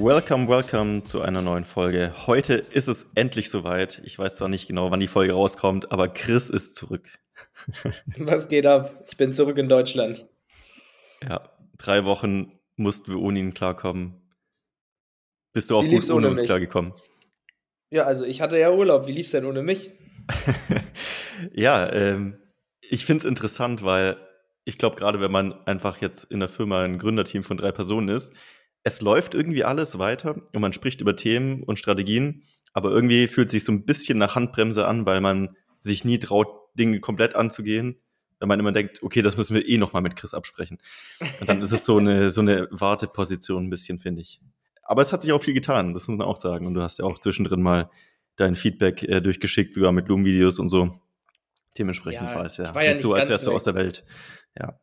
Welcome, welcome zu einer neuen Folge. Heute ist es endlich soweit. Ich weiß zwar nicht genau, wann die Folge rauskommt, aber Chris ist zurück. Was geht ab? Ich bin zurück in Deutschland. Ja, drei Wochen mussten wir ohne ihn klarkommen. Bist du auch Wie gut ohne, ohne uns klargekommen? Ja, also ich hatte ja Urlaub. Wie lief's denn ohne mich? ja, ähm, ich finde es interessant, weil ich glaube, gerade wenn man einfach jetzt in der Firma ein Gründerteam von drei Personen ist, es läuft irgendwie alles weiter und man spricht über Themen und Strategien, aber irgendwie fühlt sich so ein bisschen nach Handbremse an, weil man sich nie traut, Dinge komplett anzugehen, weil man immer denkt, okay, das müssen wir eh nochmal mit Chris absprechen. Und dann ist es so eine, so eine Warteposition ein bisschen, finde ich. Aber es hat sich auch viel getan, das muss man auch sagen. Und du hast ja auch zwischendrin mal dein Feedback äh, durchgeschickt, sogar mit Loom-Videos und so. Dementsprechend ja, war es ja, war ja nicht so, als wärst du aus der Welt. Ja.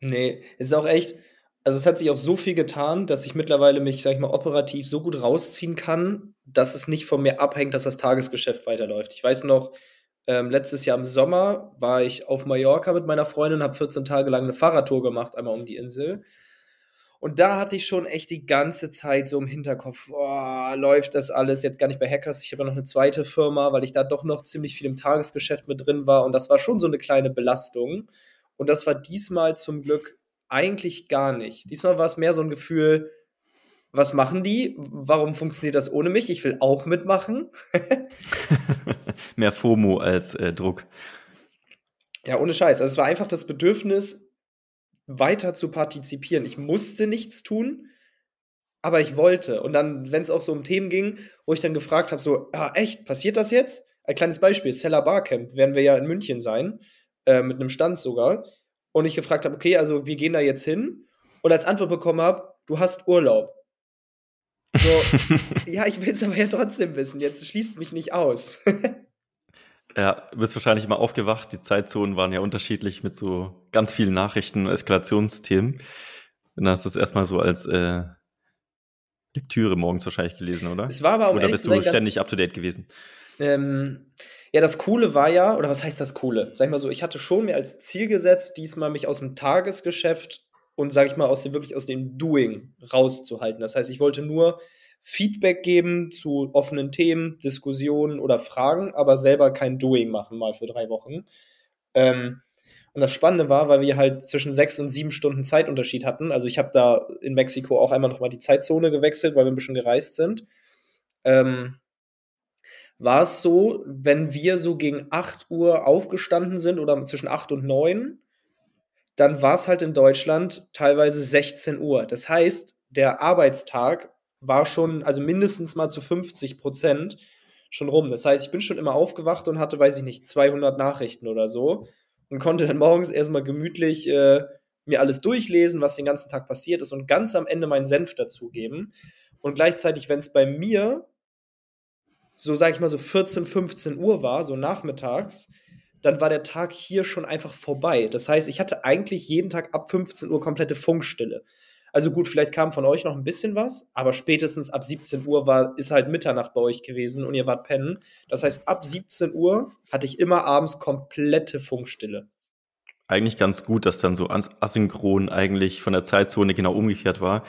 Nee, es ist auch echt, also es hat sich auch so viel getan, dass ich mittlerweile mich, sag ich mal, operativ so gut rausziehen kann, dass es nicht von mir abhängt, dass das Tagesgeschäft weiterläuft. Ich weiß noch, ähm, letztes Jahr im Sommer war ich auf Mallorca mit meiner Freundin, habe 14 Tage lang eine Fahrradtour gemacht, einmal um die Insel. Und da hatte ich schon echt die ganze Zeit so im Hinterkopf, boah, läuft das alles jetzt gar nicht bei Hackers. Ich habe ja noch eine zweite Firma, weil ich da doch noch ziemlich viel im Tagesgeschäft mit drin war. Und das war schon so eine kleine Belastung. Und das war diesmal zum Glück eigentlich gar nicht. Diesmal war es mehr so ein Gefühl, was machen die? Warum funktioniert das ohne mich? Ich will auch mitmachen. mehr FOMO als äh, Druck. Ja, ohne Scheiß. Also es war einfach das Bedürfnis, weiter zu partizipieren. Ich musste nichts tun, aber ich wollte. Und dann, wenn es auch so um Themen ging, wo ich dann gefragt habe, so, ah, echt, passiert das jetzt? Ein kleines Beispiel, Seller Barcamp, werden wir ja in München sein, äh, mit einem Stand sogar. Und ich gefragt habe, okay, also wir gehen da jetzt hin. Und als Antwort bekommen habe, du hast Urlaub. So, ja, ich will es aber ja trotzdem wissen. Jetzt schließt mich nicht aus. Ja, du bist wahrscheinlich mal aufgewacht. Die Zeitzonen waren ja unterschiedlich mit so ganz vielen Nachrichten und Eskalationsthemen. Und dann hast du es erstmal so als äh, Lektüre morgens wahrscheinlich gelesen, oder? Es war aber um Oder bist du ständig up to date gewesen? Ähm, ja, das Coole war ja, oder was heißt das Coole? Sag ich mal so, ich hatte schon mir als Ziel gesetzt, diesmal mich aus dem Tagesgeschäft und sag ich mal aus dem wirklich aus dem Doing rauszuhalten. Das heißt, ich wollte nur Feedback geben zu offenen Themen, Diskussionen oder Fragen, aber selber kein Doing machen, mal für drei Wochen. Ähm, und das Spannende war, weil wir halt zwischen sechs und sieben Stunden Zeitunterschied hatten. Also ich habe da in Mexiko auch einmal nochmal die Zeitzone gewechselt, weil wir ein bisschen gereist sind. Ähm, war es so, wenn wir so gegen 8 Uhr aufgestanden sind oder zwischen 8 und 9, dann war es halt in Deutschland teilweise 16 Uhr. Das heißt, der Arbeitstag war schon, also mindestens mal zu 50 Prozent schon rum. Das heißt, ich bin schon immer aufgewacht und hatte, weiß ich nicht, 200 Nachrichten oder so und konnte dann morgens erstmal gemütlich äh, mir alles durchlesen, was den ganzen Tag passiert ist und ganz am Ende meinen Senf dazugeben. Und gleichzeitig, wenn es bei mir so, sag ich mal, so 14, 15 Uhr war, so nachmittags, dann war der Tag hier schon einfach vorbei. Das heißt, ich hatte eigentlich jeden Tag ab 15 Uhr komplette Funkstille. Also gut, vielleicht kam von euch noch ein bisschen was, aber spätestens ab 17 Uhr war, ist halt Mitternacht bei euch gewesen und ihr wart pennen. Das heißt, ab 17 Uhr hatte ich immer abends komplette Funkstille. Eigentlich ganz gut, dass dann so asynchron eigentlich von der Zeitzone genau umgekehrt war.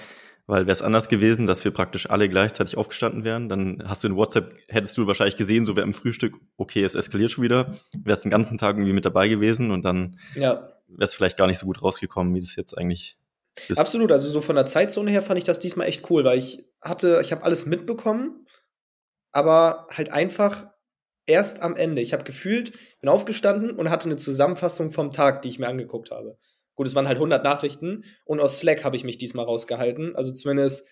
Weil wäre es anders gewesen, dass wir praktisch alle gleichzeitig aufgestanden wären, dann hast du in WhatsApp, hättest du wahrscheinlich gesehen, so wäre im Frühstück, okay, es eskaliert schon wieder, wärst den ganzen Tag irgendwie mit dabei gewesen und dann ja. wärst vielleicht gar nicht so gut rausgekommen, wie das jetzt eigentlich ist. Absolut, also so von der Zeitzone her fand ich das diesmal echt cool, weil ich hatte, ich habe alles mitbekommen, aber halt einfach erst am Ende. Ich habe gefühlt, bin aufgestanden und hatte eine Zusammenfassung vom Tag, die ich mir angeguckt habe. Gut, es waren halt 100 Nachrichten und aus Slack habe ich mich diesmal rausgehalten. Also zumindest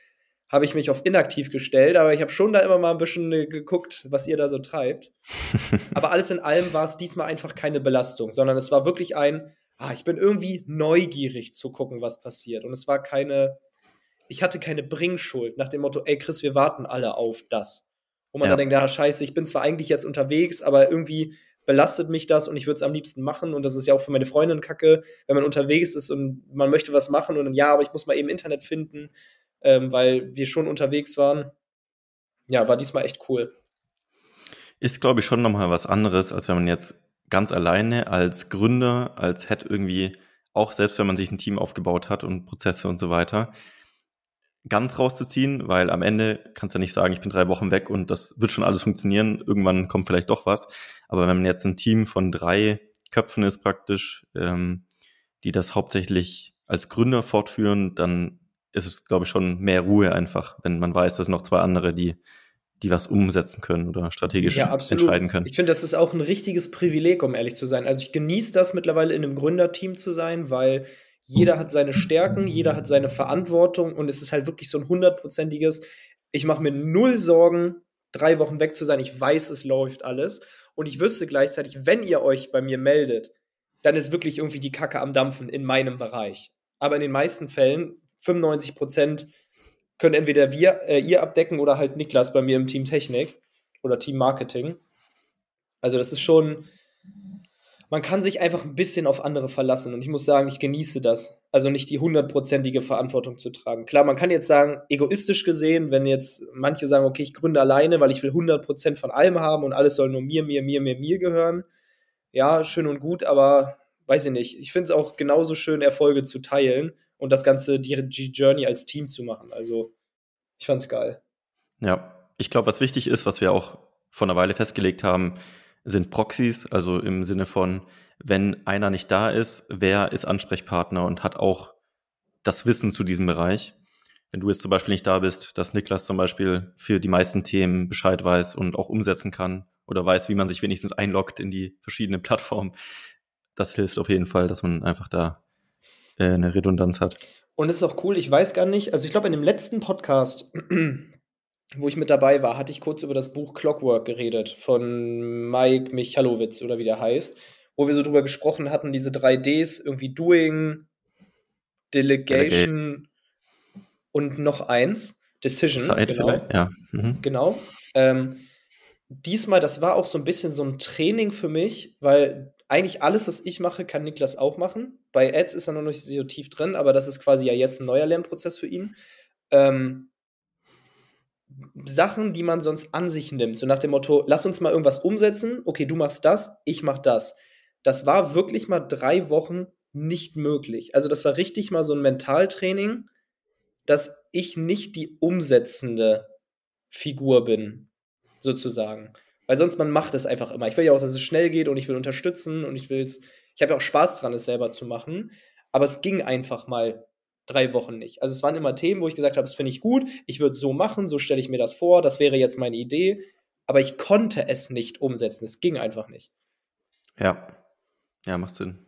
habe ich mich auf inaktiv gestellt, aber ich habe schon da immer mal ein bisschen äh, geguckt, was ihr da so treibt. aber alles in allem war es diesmal einfach keine Belastung, sondern es war wirklich ein, ah, ich bin irgendwie neugierig zu gucken, was passiert. Und es war keine, ich hatte keine Bringschuld nach dem Motto, ey Chris, wir warten alle auf das. Wo man ja. dann denkt, ja, scheiße, ich bin zwar eigentlich jetzt unterwegs, aber irgendwie belastet mich das und ich würde es am liebsten machen. Und das ist ja auch für meine Freundin kacke, wenn man unterwegs ist und man möchte was machen und dann, ja, aber ich muss mal eben Internet finden ähm, weil wir schon unterwegs waren. Ja, war diesmal echt cool. Ist, glaube ich, schon nochmal was anderes, als wenn man jetzt ganz alleine als Gründer, als Head irgendwie, auch selbst wenn man sich ein Team aufgebaut hat und Prozesse und so weiter, ganz rauszuziehen, weil am Ende kannst du ja nicht sagen, ich bin drei Wochen weg und das wird schon alles funktionieren. Irgendwann kommt vielleicht doch was. Aber wenn man jetzt ein Team von drei Köpfen ist praktisch, ähm, die das hauptsächlich als Gründer fortführen, dann ist es, glaube ich, schon mehr Ruhe einfach, wenn man weiß, dass noch zwei andere, die, die was umsetzen können oder strategisch ja, entscheiden können. Ich finde, das ist auch ein richtiges Privileg, um ehrlich zu sein. Also ich genieße das mittlerweile in einem Gründerteam zu sein, weil jeder hat seine Stärken, jeder hat seine Verantwortung und es ist halt wirklich so ein hundertprozentiges, ich mache mir null Sorgen, drei Wochen weg zu sein. Ich weiß, es läuft alles. Und ich wüsste gleichzeitig, wenn ihr euch bei mir meldet, dann ist wirklich irgendwie die Kacke am Dampfen in meinem Bereich. Aber in den meisten Fällen 95 Prozent können entweder wir, äh, ihr abdecken oder halt Niklas bei mir im Team Technik oder Team Marketing. Also das ist schon, man kann sich einfach ein bisschen auf andere verlassen und ich muss sagen, ich genieße das. Also nicht die hundertprozentige Verantwortung zu tragen. Klar, man kann jetzt sagen, egoistisch gesehen, wenn jetzt manche sagen, okay, ich gründe alleine, weil ich will 100% von allem haben und alles soll nur mir, mir, mir, mir, mir gehören. Ja, schön und gut, aber weiß ich nicht. Ich finde es auch genauso schön, Erfolge zu teilen und das Ganze, die Journey als Team zu machen. Also, ich fand's geil. Ja, ich glaube, was wichtig ist, was wir auch vor einer Weile festgelegt haben, sind Proxys, also im Sinne von, wenn einer nicht da ist, wer ist Ansprechpartner und hat auch das Wissen zu diesem Bereich. Wenn du jetzt zum Beispiel nicht da bist, dass Niklas zum Beispiel für die meisten Themen Bescheid weiß und auch umsetzen kann oder weiß, wie man sich wenigstens einloggt in die verschiedenen Plattformen, das hilft auf jeden Fall, dass man einfach da äh, eine Redundanz hat. Und es ist auch cool, ich weiß gar nicht, also ich glaube, in dem letzten Podcast, wo ich mit dabei war, hatte ich kurz über das Buch Clockwork geredet von Mike Michalowitz oder wie der heißt, wo wir so drüber gesprochen hatten, diese 3Ds, irgendwie Doing, Delegation Delegate. und noch eins, Decision. Zeit genau. vielleicht, ja. Mhm. Genau. Ähm, diesmal, das war auch so ein bisschen so ein Training für mich, weil eigentlich alles, was ich mache, kann Niklas auch machen. Bei Ads ist er noch nicht so tief drin, aber das ist quasi ja jetzt ein neuer Lernprozess für ihn. Ähm, Sachen, die man sonst an sich nimmt, so nach dem Motto, lass uns mal irgendwas umsetzen, okay, du machst das, ich mach das. Das war wirklich mal drei Wochen nicht möglich. Also das war richtig mal so ein Mentaltraining, dass ich nicht die umsetzende Figur bin, sozusagen. Weil sonst man macht es einfach immer. Ich will ja auch, dass es schnell geht und ich will unterstützen und ich will es. Ich habe ja auch Spaß dran, es selber zu machen. Aber es ging einfach mal drei Wochen nicht. Also es waren immer Themen, wo ich gesagt habe, das finde ich gut, ich würde es so machen, so stelle ich mir das vor, das wäre jetzt meine Idee. Aber ich konnte es nicht umsetzen. Es ging einfach nicht. Ja. Ja, macht Sinn.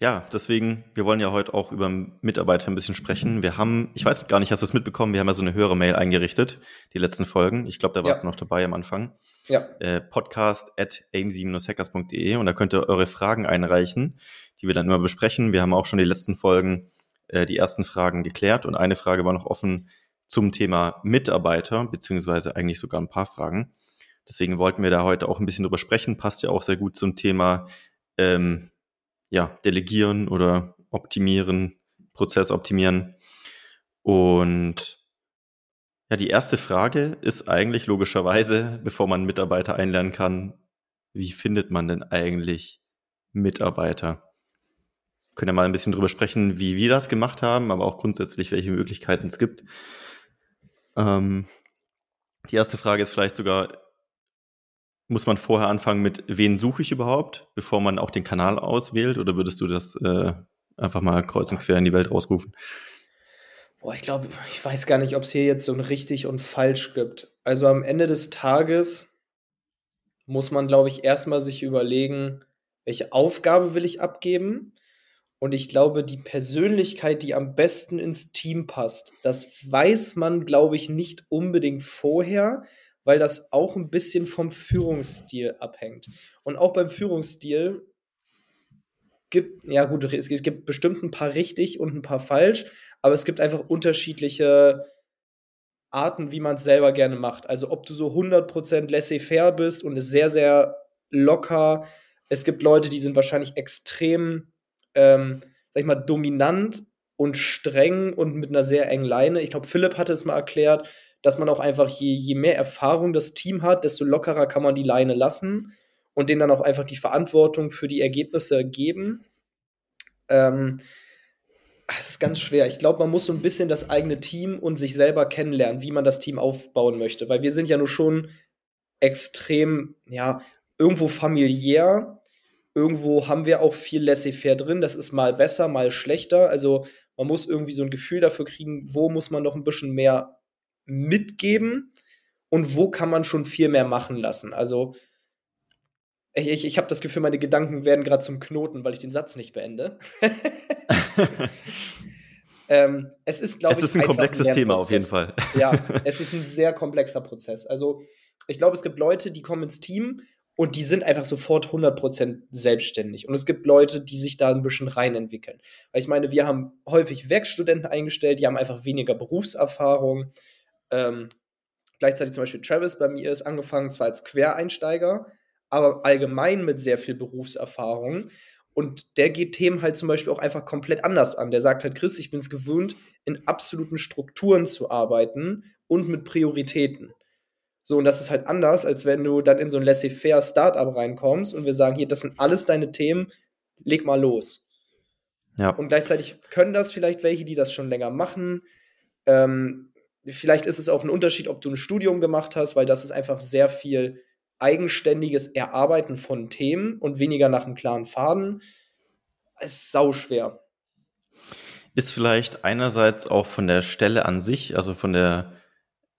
Ja, deswegen, wir wollen ja heute auch über Mitarbeiter ein bisschen sprechen. Wir haben, ich weiß gar nicht, hast du es mitbekommen, wir haben ja so eine höhere Mail eingerichtet, die letzten Folgen. Ich glaube, da warst ja. du noch dabei am Anfang. Ja. Äh, podcast at aim7-hackers.de und da könnt ihr eure Fragen einreichen, die wir dann immer besprechen. Wir haben auch schon die letzten Folgen äh, die ersten Fragen geklärt und eine Frage war noch offen zum Thema Mitarbeiter, beziehungsweise eigentlich sogar ein paar Fragen. Deswegen wollten wir da heute auch ein bisschen drüber sprechen. Passt ja auch sehr gut zum Thema ähm, ja, delegieren oder optimieren, Prozess optimieren. Und ja, die erste Frage ist eigentlich logischerweise, bevor man Mitarbeiter einlernen kann, wie findet man denn eigentlich Mitarbeiter? Können ja mal ein bisschen drüber sprechen, wie wir das gemacht haben, aber auch grundsätzlich, welche Möglichkeiten es gibt. Ähm, die erste Frage ist vielleicht sogar, muss man vorher anfangen mit, wen suche ich überhaupt, bevor man auch den Kanal auswählt? Oder würdest du das äh, einfach mal kreuz und quer in die Welt rausrufen? Boah, ich glaube, ich weiß gar nicht, ob es hier jetzt so ein richtig und falsch gibt. Also am Ende des Tages muss man, glaube ich, erstmal sich überlegen, welche Aufgabe will ich abgeben Und ich glaube, die Persönlichkeit, die am besten ins Team passt, das weiß man, glaube ich, nicht unbedingt vorher, weil das auch ein bisschen vom Führungsstil abhängt. Und auch beim Führungsstil gibt, ja gut, es gibt bestimmt ein paar richtig und ein paar falsch, aber es gibt einfach unterschiedliche Arten, wie man es selber gerne macht. Also ob du so 100% laissez-faire bist und es sehr, sehr locker. Es gibt Leute, die sind wahrscheinlich extrem, ähm, sag ich mal, dominant und streng und mit einer sehr engen Leine. Ich glaube, Philipp hatte es mal erklärt, dass man auch einfach, je, je mehr Erfahrung das Team hat, desto lockerer kann man die Leine lassen und denen dann auch einfach die Verantwortung für die Ergebnisse geben. Ähm, es ist ganz schwer. Ich glaube, man muss so ein bisschen das eigene Team und sich selber kennenlernen, wie man das Team aufbauen möchte. Weil wir sind ja nur schon extrem, ja, irgendwo familiär. Irgendwo haben wir auch viel laissez-faire drin. Das ist mal besser, mal schlechter. Also man muss irgendwie so ein Gefühl dafür kriegen, wo muss man noch ein bisschen mehr mitgeben und wo kann man schon viel mehr machen lassen. Also ich, ich, ich habe das Gefühl, meine Gedanken werden gerade zum Knoten, weil ich den Satz nicht beende. ähm, es ist, glaube ich, es ist ein komplexes Thema auf jeden Fall. ja, es ist ein sehr komplexer Prozess. Also ich glaube, es gibt Leute, die kommen ins Team und die sind einfach sofort 100% selbstständig. Und es gibt Leute, die sich da ein bisschen reinentwickeln. Weil ich meine, wir haben häufig Werkstudenten eingestellt, die haben einfach weniger Berufserfahrung. Ähm, gleichzeitig zum Beispiel Travis bei mir ist angefangen zwar als Quereinsteiger, aber allgemein mit sehr viel Berufserfahrung. Und der geht Themen halt zum Beispiel auch einfach komplett anders an. Der sagt halt, Chris, ich bin es gewöhnt, in absoluten Strukturen zu arbeiten und mit Prioritäten. So, und das ist halt anders, als wenn du dann in so ein laissez-faire Startup reinkommst und wir sagen, hier, das sind alles deine Themen, leg mal los. Ja. Und gleichzeitig können das vielleicht welche, die das schon länger machen. Ähm, vielleicht ist es auch ein Unterschied, ob du ein Studium gemacht hast, weil das ist einfach sehr viel eigenständiges Erarbeiten von Themen und weniger nach einem klaren Faden. Es ist sau schwer. Ist vielleicht einerseits auch von der Stelle an sich, also von der,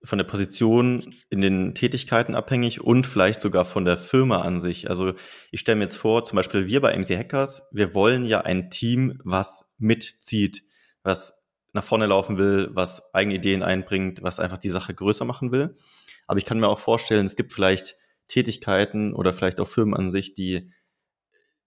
von der Position in den Tätigkeiten abhängig und vielleicht sogar von der Firma an sich. Also ich stelle mir jetzt vor, zum Beispiel wir bei MC Hackers, wir wollen ja ein Team, was mitzieht, was nach vorne laufen will, was eigene Ideen einbringt, was einfach die Sache größer machen will. Aber ich kann mir auch vorstellen, es gibt vielleicht Tätigkeiten oder vielleicht auch Firmen an sich, die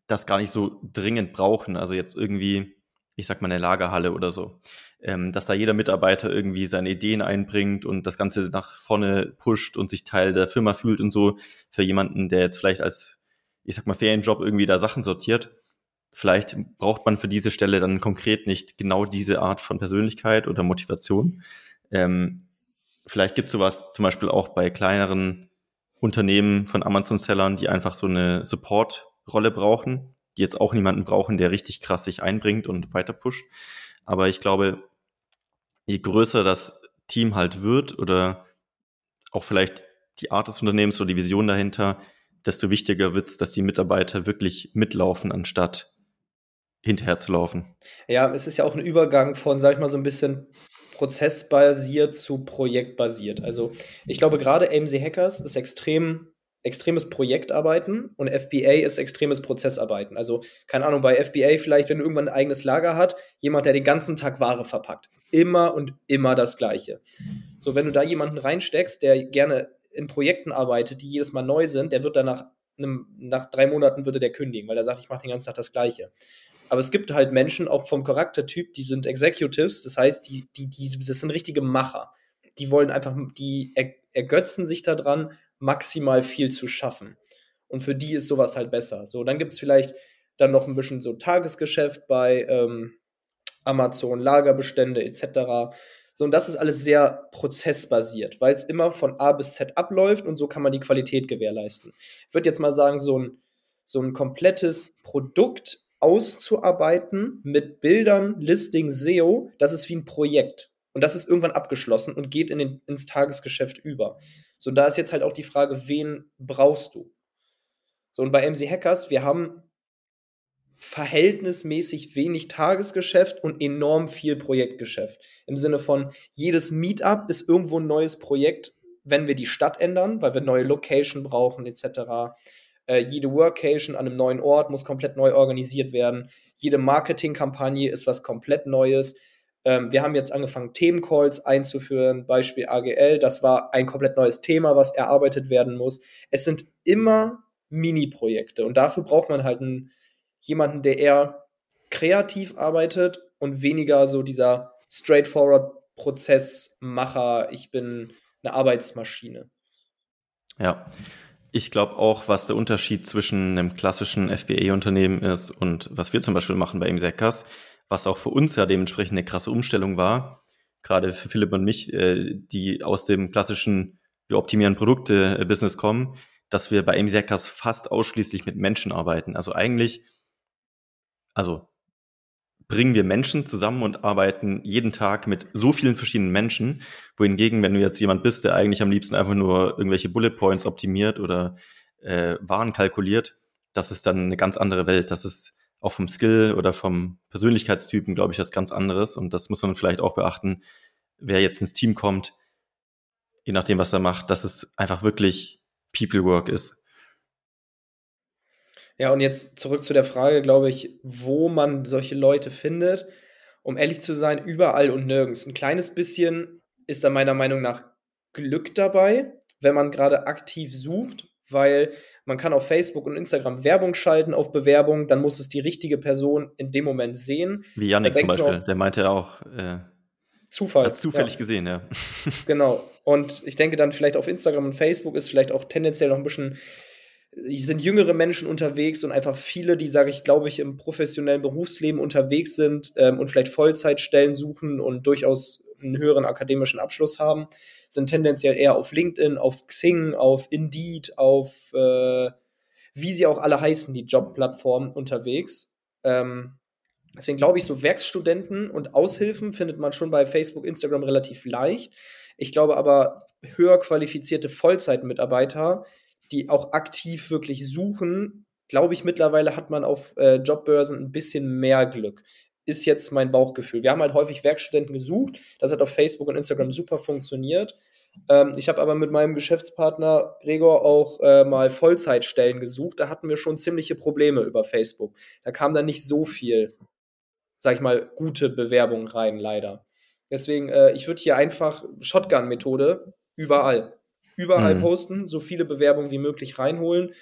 das gar nicht so dringend brauchen. Also jetzt irgendwie, ich sag mal, eine Lagerhalle oder so. Ähm, dass da jeder Mitarbeiter irgendwie seine Ideen einbringt und das Ganze nach vorne pusht und sich Teil der Firma fühlt und so. Für jemanden, der jetzt vielleicht als, ich sag mal, Ferienjob irgendwie da Sachen sortiert. Vielleicht braucht man für diese Stelle dann konkret nicht genau diese Art von Persönlichkeit oder Motivation. Ähm, vielleicht gibt es sowas zum Beispiel auch bei kleineren Unternehmen von Amazon-Sellern, die einfach so eine Support-Rolle brauchen, die jetzt auch niemanden brauchen, der richtig krass sich einbringt und weiter pusht. Aber ich glaube, je größer das Team halt wird oder auch vielleicht die Art des Unternehmens oder die Vision dahinter, desto wichtiger wird es, dass die Mitarbeiter wirklich mitlaufen, anstatt hinterher zu laufen. Ja, es ist ja auch ein Übergang von, sag ich mal, so ein bisschen prozessbasiert zu projektbasiert. Also ich glaube, gerade AMC Hackers ist extrem extremes Projektarbeiten und FBA ist extremes Prozessarbeiten. Also, keine Ahnung, bei FBA vielleicht, wenn irgendwann ein eigenes Lager hat, jemand, der den ganzen Tag Ware verpackt. Immer und immer das Gleiche. So, wenn du da jemanden reinsteckst, der gerne in Projekten arbeitet, die jedes Mal neu sind, der wird danach nach drei Monaten würde der kündigen, weil er sagt, ich mache den ganzen Tag das Gleiche. Aber es gibt halt Menschen, auch vom Charaktertyp, die sind Executives, das heißt, die, die, die, das sind richtige Macher. Die wollen einfach, die ergötzen sich daran, maximal viel zu schaffen. Und für die ist sowas halt besser. So, dann gibt es vielleicht dann noch ein bisschen so Tagesgeschäft bei ähm, Amazon, Lagerbestände etc. So, und das ist alles sehr prozessbasiert, weil es immer von A bis Z abläuft und so kann man die Qualität gewährleisten. Ich würde jetzt mal sagen, so ein, so ein komplettes Produkt auszuarbeiten mit Bildern, Listing, SEO, das ist wie ein Projekt. Und das ist irgendwann abgeschlossen und geht in den, ins Tagesgeschäft über. So, und da ist jetzt halt auch die Frage, wen brauchst du? So, und bei MC Hackers, wir haben verhältnismäßig wenig Tagesgeschäft und enorm viel Projektgeschäft. Im Sinne von, jedes Meetup ist irgendwo ein neues Projekt, wenn wir die Stadt ändern, weil wir neue Location brauchen, etc. Äh, jede Workation an einem neuen Ort muss komplett neu organisiert werden. Jede Marketingkampagne ist was komplett Neues. Ähm, wir haben jetzt angefangen, Themencalls einzuführen, Beispiel AGL. Das war ein komplett neues Thema, was erarbeitet werden muss. Es sind immer Mini-Projekte und dafür braucht man halt einen, jemanden, der eher kreativ arbeitet und weniger so dieser straightforward Prozessmacher. Ich bin eine Arbeitsmaschine. Ja, ich glaube auch, was der Unterschied zwischen einem klassischen FBA-Unternehmen ist und was wir zum Beispiel machen bei Imseckers, was auch für uns ja dementsprechend eine krasse Umstellung war, gerade für Philipp und mich, äh, die aus dem klassischen wir optimieren Produkte-Business kommen, dass wir bei Imseckers fast ausschließlich mit Menschen arbeiten. Also eigentlich, also bringen wir Menschen zusammen und arbeiten jeden Tag mit so vielen verschiedenen Menschen, wohingegen, wenn du jetzt jemand bist, der eigentlich am liebsten einfach nur irgendwelche Bullet Points optimiert oder äh, Waren kalkuliert, das ist dann eine ganz andere Welt. Das ist auch vom Skill oder vom Persönlichkeitstypen, glaube ich, was ganz anderes. Und das muss man vielleicht auch beachten, wer jetzt ins Team kommt, je nachdem, was er macht, dass es einfach wirklich People Work ist. Ja, und jetzt zurück zu der Frage, glaube ich, wo man solche Leute findet. Um ehrlich zu sein, überall und nirgends. Ein kleines bisschen ist da meiner Meinung nach Glück dabei, wenn man gerade aktiv sucht, weil man kann auf Facebook und Instagram Werbung schalten auf Bewerbung, dann muss es die richtige Person in dem Moment sehen. Wie Yannick zum Beispiel, noch, der meinte auch äh, Zufall. Hat zufällig ja. gesehen, ja. Genau. Und ich denke dann vielleicht auf Instagram und Facebook ist vielleicht auch tendenziell noch ein bisschen sind jüngere Menschen unterwegs und einfach viele, die, sage ich, glaube ich, im professionellen Berufsleben unterwegs sind ähm, und vielleicht Vollzeitstellen suchen und durchaus einen höheren akademischen Abschluss haben, sind tendenziell eher auf LinkedIn, auf Xing, auf Indeed, auf äh, wie sie auch alle heißen, die Jobplattformen unterwegs. Ähm, deswegen glaube ich, so Werkstudenten und Aushilfen findet man schon bei Facebook, Instagram relativ leicht. Ich glaube aber, höher qualifizierte Vollzeitmitarbeiter die auch aktiv wirklich suchen, glaube ich, mittlerweile hat man auf äh, Jobbörsen ein bisschen mehr Glück. Ist jetzt mein Bauchgefühl. Wir haben halt häufig Werkstudenten gesucht. Das hat auf Facebook und Instagram super funktioniert. Ähm, ich habe aber mit meinem Geschäftspartner Gregor auch äh, mal Vollzeitstellen gesucht. Da hatten wir schon ziemliche Probleme über Facebook. Da kam dann nicht so viel, sag ich mal, gute Bewerbungen rein, leider. Deswegen, äh, ich würde hier einfach Shotgun-Methode überall überall mhm. posten, so viele Bewerbungen wie möglich reinholen.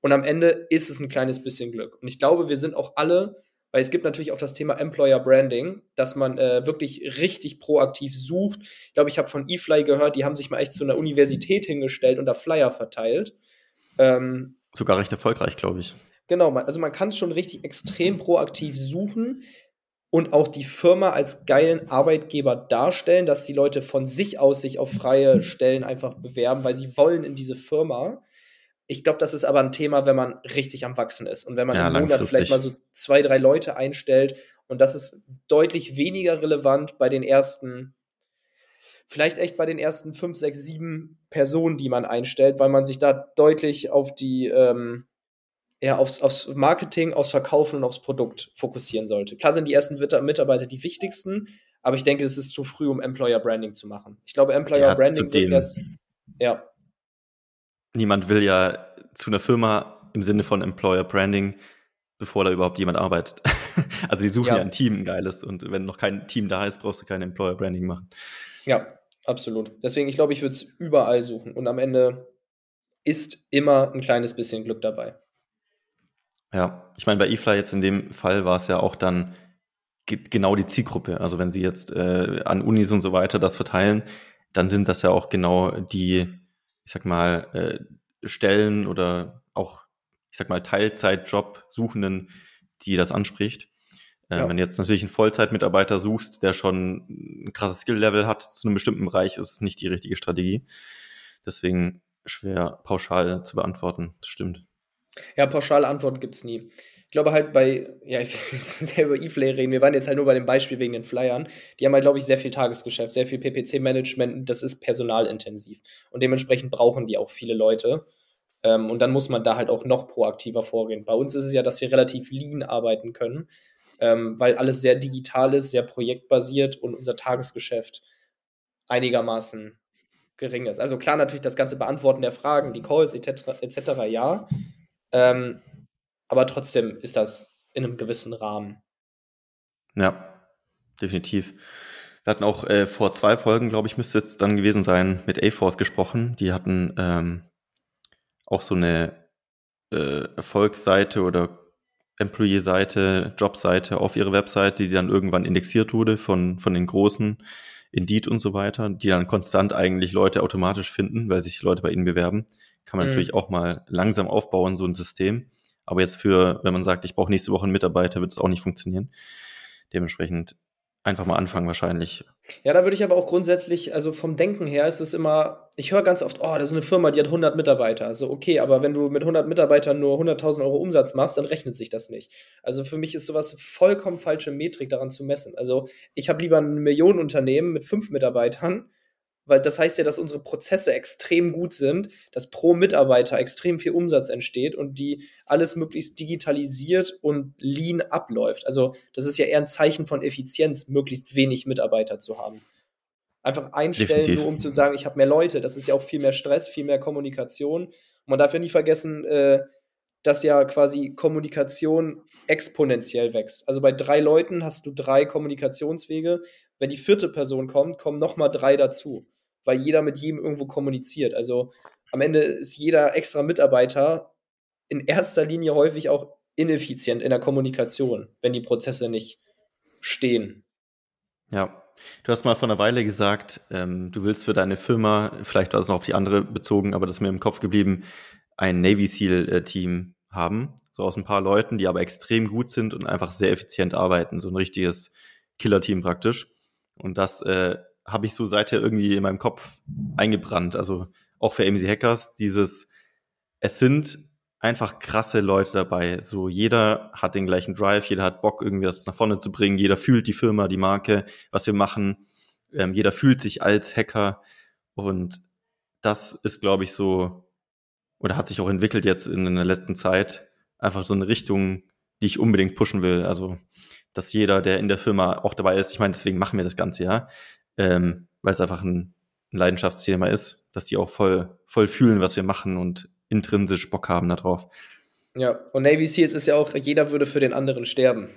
Und am Ende ist es ein kleines bisschen Glück. Und ich glaube, wir sind auch alle, weil es gibt natürlich auch das Thema Employer Branding, dass man äh, wirklich richtig proaktiv sucht. Ich glaube, ich habe von eFly gehört, die haben sich mal echt zu einer Universität hingestellt und da Flyer verteilt. Ähm, Sogar recht erfolgreich, glaube ich. Genau, also man kann es schon richtig extrem proaktiv suchen und auch die Firma als geilen Arbeitgeber darstellen, dass die Leute von sich aus sich auf freie Stellen einfach bewerben, weil sie wollen in diese Firma. Ich glaube, das ist aber ein Thema, wenn man richtig am Wachsen ist und wenn man ja, im Monat vielleicht mal so zwei, drei Leute einstellt und das ist deutlich weniger relevant bei den ersten, vielleicht echt bei den ersten fünf, sechs, sieben Personen, die man einstellt, weil man sich da deutlich auf die ähm, eher aufs, aufs Marketing, aufs Verkaufen und aufs Produkt fokussieren sollte. Klar sind die ersten Mitarbeiter die wichtigsten, aber ich denke, es ist zu früh, um Employer Branding zu machen. Ich glaube, Employer ja, Branding wird erst, ja. Niemand will ja zu einer Firma im Sinne von Employer Branding, bevor da überhaupt jemand arbeitet. also die suchen ja. ja ein Team, ein geiles. Und wenn noch kein Team da ist, brauchst du kein Employer Branding machen. Ja, absolut. Deswegen, ich glaube, ich würde es überall suchen. Und am Ende ist immer ein kleines bisschen Glück dabei. Ja, ich meine, bei eFly jetzt in dem Fall war es ja auch dann genau die Zielgruppe. Also wenn sie jetzt äh, an Unis und so weiter das verteilen, dann sind das ja auch genau die, ich sag mal, äh, Stellen oder auch, ich sag mal, Teilzeitjob-Suchenden, die das anspricht. Äh, ja. Wenn du jetzt natürlich einen Vollzeitmitarbeiter suchst, der schon ein krasses Skill-Level hat zu einem bestimmten Bereich, ist es nicht die richtige Strategie. Deswegen schwer pauschal zu beantworten. Das stimmt. Ja, pauschale Antworten gibt es nie. Ich glaube halt bei, ja, ich will jetzt über E-Flay reden, wir waren jetzt halt nur bei dem Beispiel wegen den Flyern. Die haben halt, glaube ich, sehr viel Tagesgeschäft, sehr viel PPC-Management, das ist personalintensiv. Und dementsprechend brauchen die auch viele Leute. Ähm, und dann muss man da halt auch noch proaktiver vorgehen. Bei uns ist es ja, dass wir relativ lean arbeiten können, ähm, weil alles sehr digital ist, sehr projektbasiert und unser Tagesgeschäft einigermaßen gering ist. Also klar natürlich das ganze Beantworten der Fragen, die Calls etc. etc. ja, Ähm, aber trotzdem ist das in einem gewissen Rahmen. Ja, definitiv. Wir hatten auch äh, vor zwei Folgen, glaube ich, müsste es dann gewesen sein, mit A-Force gesprochen. Die hatten ähm, auch so eine äh, Erfolgsseite oder Employee-Seite, Jobseite auf ihre Webseite, die dann irgendwann indexiert wurde von, von den großen Indeed und so weiter, die dann konstant eigentlich Leute automatisch finden, weil sich Leute bei ihnen bewerben. Kann man mhm. natürlich auch mal langsam aufbauen, so ein System. Aber jetzt für, wenn man sagt, ich brauche nächste Woche einen Mitarbeiter, wird es auch nicht funktionieren. Dementsprechend einfach mal anfangen wahrscheinlich. Ja, da würde ich aber auch grundsätzlich, also vom Denken her ist es immer, ich höre ganz oft, oh, das ist eine Firma, die hat 100 Mitarbeiter. Also okay, aber wenn du mit 100 Mitarbeitern nur 100.000 Euro Umsatz machst, dann rechnet sich das nicht. Also für mich ist sowas vollkommen falsche Metrik daran zu messen. Also ich habe lieber ein Millionenunternehmen mit fünf Mitarbeitern, weil das heißt ja, dass unsere Prozesse extrem gut sind, dass pro Mitarbeiter extrem viel Umsatz entsteht und die alles möglichst digitalisiert und lean abläuft. Also das ist ja eher ein Zeichen von Effizienz, möglichst wenig Mitarbeiter zu haben. Einfach einstellen, Definitiv. nur um zu sagen, ich habe mehr Leute. Das ist ja auch viel mehr Stress, viel mehr Kommunikation. Und man darf ja nie vergessen, äh, dass ja quasi Kommunikation exponentiell wächst. Also bei drei Leuten hast du drei Kommunikationswege. Wenn die vierte Person kommt, kommen nochmal drei dazu weil jeder mit jedem irgendwo kommuniziert. Also am Ende ist jeder extra Mitarbeiter in erster Linie häufig auch ineffizient in der Kommunikation, wenn die Prozesse nicht stehen. Ja, du hast mal vor einer Weile gesagt, ähm, du willst für deine Firma, vielleicht war es noch auf die andere bezogen, aber das ist mir im Kopf geblieben, ein Navy SEAL-Team haben, so aus ein paar Leuten, die aber extrem gut sind und einfach sehr effizient arbeiten, so ein richtiges Killer-Team praktisch. Und das äh, habe ich so seither irgendwie in meinem Kopf eingebrannt. Also auch für AMC Hackers, dieses, es sind einfach krasse Leute dabei. So jeder hat den gleichen Drive, jeder hat Bock, irgendwie das nach vorne zu bringen, jeder fühlt die Firma, die Marke, was wir machen. Ähm, jeder fühlt sich als Hacker. Und das ist, glaube ich, so, oder hat sich auch entwickelt jetzt in, in der letzten Zeit, einfach so eine Richtung, die ich unbedingt pushen will. Also, dass jeder, der in der Firma auch dabei ist, ich meine, deswegen machen wir das Ganze ja, ähm, weil es einfach ein, ein Leidenschaftsthema ist, dass die auch voll, voll fühlen, was wir machen und intrinsisch Bock haben darauf. Ja, und Navy Seals ist ja auch, jeder würde für den anderen sterben.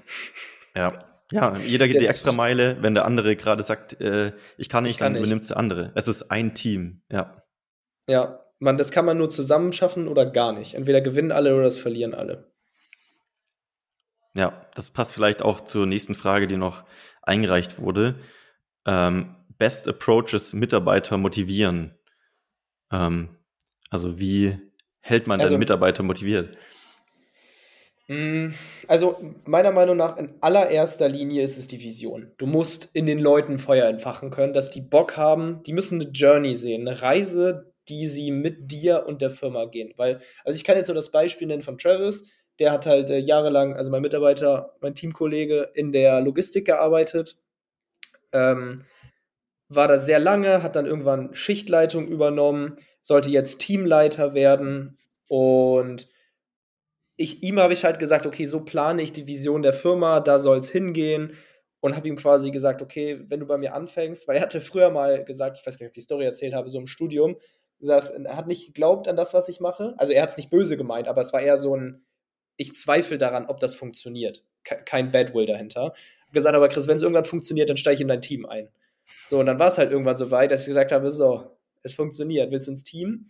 Ja. Ja, jeder geht die extra Meile, wenn der andere gerade sagt, äh, ich kann nicht, ich kann dann übernimmt der andere. Es ist ein Team, ja. Ja, man, das kann man nur zusammen schaffen oder gar nicht. Entweder gewinnen alle oder das verlieren alle. Ja, das passt vielleicht auch zur nächsten Frage, die noch eingereicht wurde ähm, Best Approaches Mitarbeiter motivieren. Ähm, also wie hält man also, denn Mitarbeiter motiviert? Mm, also meiner Meinung nach in allererster Linie ist es die Vision. Du musst in den Leuten Feuer entfachen können, dass die Bock haben, die müssen eine Journey sehen, eine Reise, die sie mit dir und der Firma gehen. Weil, also ich kann jetzt so das Beispiel nennen von Travis, der hat halt äh, jahrelang, also mein Mitarbeiter, mein Teamkollege in der Logistik gearbeitet ähm, war da sehr lange, hat dann irgendwann Schichtleitung übernommen, sollte jetzt Teamleiter werden und ich, ihm habe ich halt gesagt, okay, so plane ich die Vision der Firma, da soll es hingehen und habe ihm quasi gesagt, okay, wenn du bei mir anfängst, weil er hatte früher mal gesagt, ich weiß gar nicht, ob ich die Story erzählt habe, so im Studium, gesagt, er hat nicht geglaubt an das, was ich mache. Also er hat es nicht böse gemeint, aber es war eher so ein, ich zweifle daran, ob das funktioniert. Kein Badwill dahinter gesagt, aber Chris, wenn es irgendwann funktioniert, dann steige ich in dein Team ein. So, und dann war es halt irgendwann so weit, dass ich gesagt habe, so, es funktioniert, willst ins Team?